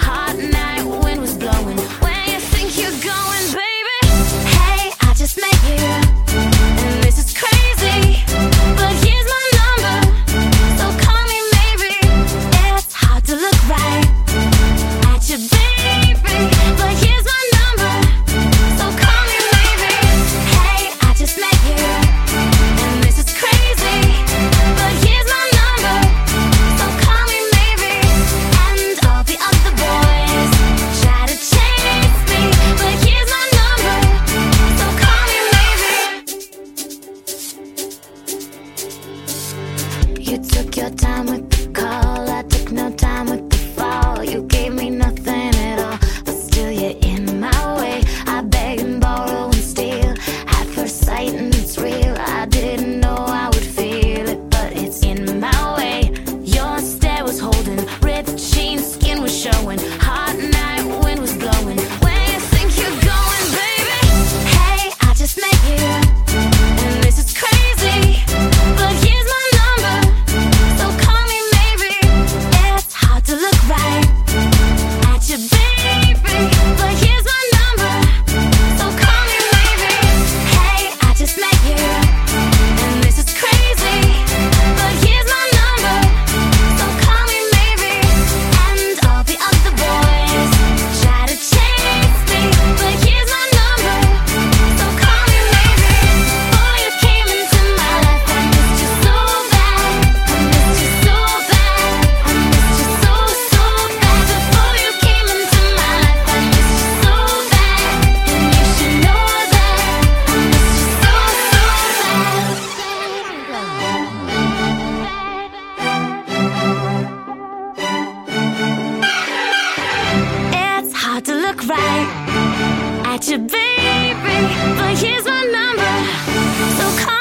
hot now. You took your time with the call. I look right at you, baby. But here's my number, so call.